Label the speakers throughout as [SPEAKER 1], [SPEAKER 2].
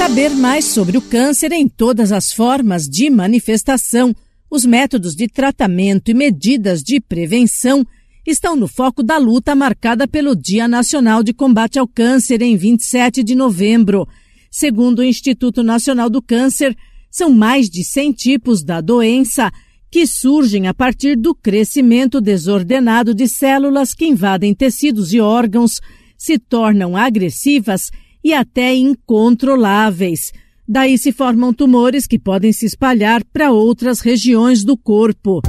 [SPEAKER 1] saber mais sobre o câncer em todas as formas de manifestação, os métodos de tratamento e medidas de prevenção estão no foco da luta marcada pelo Dia Nacional de Combate ao Câncer em 27 de novembro. Segundo o Instituto Nacional do Câncer, são mais de 100 tipos da doença que surgem a partir do crescimento desordenado de células que invadem tecidos e órgãos, se tornam agressivas e até incontroláveis. Daí se formam tumores que podem se espalhar para outras regiões do corpo.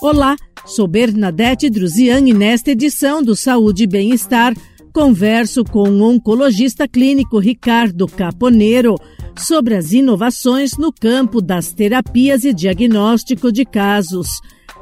[SPEAKER 1] Olá, sou Bernadette Druzian e nesta edição do Saúde e Bem-Estar converso com o oncologista clínico Ricardo Caponeiro sobre as inovações no campo das terapias e diagnóstico de casos.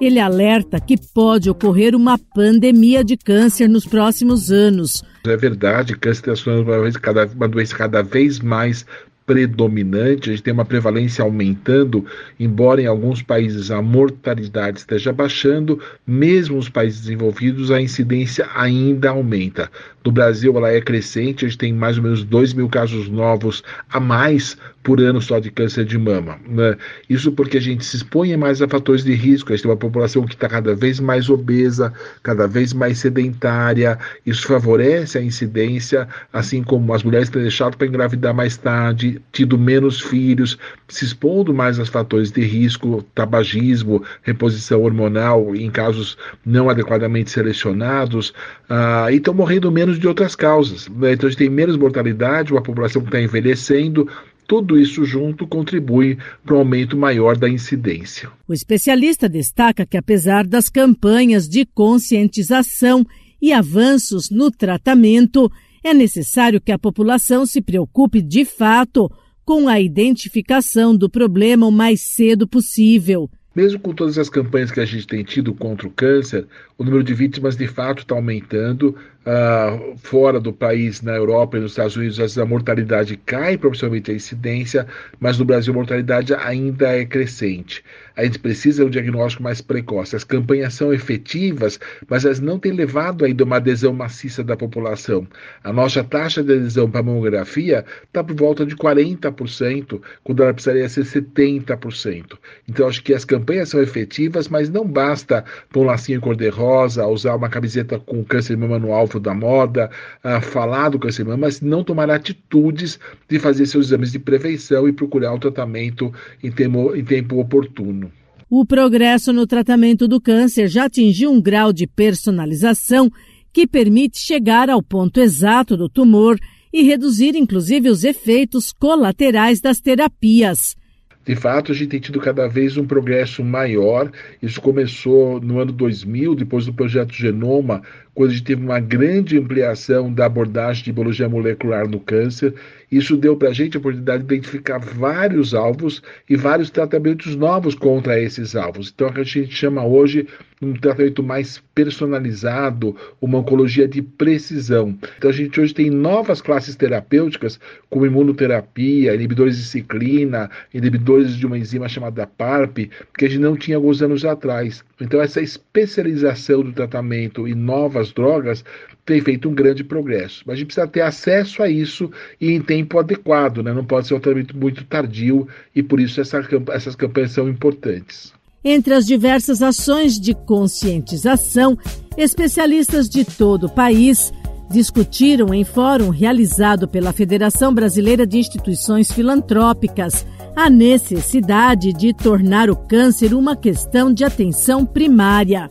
[SPEAKER 1] Ele alerta que pode ocorrer uma pandemia de câncer nos próximos anos.
[SPEAKER 2] É verdade, câncer é uma doença cada vez mais predominante, a gente tem uma prevalência aumentando, embora em alguns países a mortalidade esteja baixando, mesmo nos países desenvolvidos a incidência ainda aumenta. No Brasil ela é crescente, a gente tem mais ou menos 2 mil casos novos a mais por ano só de câncer de mama. Né? Isso porque a gente se expõe mais a fatores de risco, a gente tem uma população que está cada vez mais obesa, cada vez mais sedentária, isso favorece a incidência, assim como as mulheres têm deixado para engravidar mais tarde, tido menos filhos, se expondo mais aos fatores de risco, tabagismo, reposição hormonal em casos não adequadamente selecionados, uh, e estão morrendo menos de outras causas. Né? Então a gente tem menos mortalidade, uma população que está envelhecendo, tudo isso junto contribui para um aumento maior da incidência.
[SPEAKER 1] O especialista destaca que, apesar das campanhas de conscientização e avanços no tratamento, é necessário que a população se preocupe de fato com a identificação do problema o mais cedo possível.
[SPEAKER 2] Mesmo com todas as campanhas que a gente tem tido contra o câncer, o número de vítimas de fato está aumentando. Uh, fora do país, na Europa e nos Estados Unidos, a mortalidade cai, proporcionalmente a incidência, mas no Brasil a mortalidade ainda é crescente. A gente precisa de um diagnóstico mais precoce. As campanhas são efetivas, mas elas não têm levado ainda uma adesão maciça da população. A nossa taxa de adesão para a mamografia está por volta de 40%, quando ela precisaria ser 70%. Então, acho que as campanhas são efetivas, mas não basta pôr um lacinho cor-de-rosa, usar uma camiseta com câncer de mama no alvo da moda, uh, falar do câncer de mama, mas não tomar atitudes de fazer seus exames de prevenção e procurar o tratamento em, tempo, em tempo oportuno.
[SPEAKER 1] O progresso no tratamento do câncer já atingiu um grau de personalização que permite chegar ao ponto exato do tumor e reduzir inclusive os efeitos colaterais das terapias.
[SPEAKER 2] De fato, a gente tem tido cada vez um progresso maior. Isso começou no ano 2000, depois do projeto Genoma, quando a gente teve uma grande ampliação da abordagem de biologia molecular no câncer. Isso deu para a gente a oportunidade de identificar vários alvos e vários tratamentos novos contra esses alvos. Então, a gente chama hoje um tratamento mais personalizado, uma oncologia de precisão. Então, a gente hoje tem novas classes terapêuticas, como imunoterapia, inibidores de ciclina, inibidores de uma enzima chamada PARP, que a gente não tinha alguns anos atrás. Então, essa especialização do tratamento e novas drogas tem feito um grande progresso. Mas a gente precisa ter acesso a isso e em tempo adequado, né? não pode ser um tratamento muito tardio e por isso essa, essas campanhas são importantes.
[SPEAKER 1] Entre as diversas ações de conscientização, especialistas de todo o país discutiram em fórum realizado pela Federação Brasileira de Instituições Filantrópicas a necessidade de tornar o câncer uma questão de atenção primária.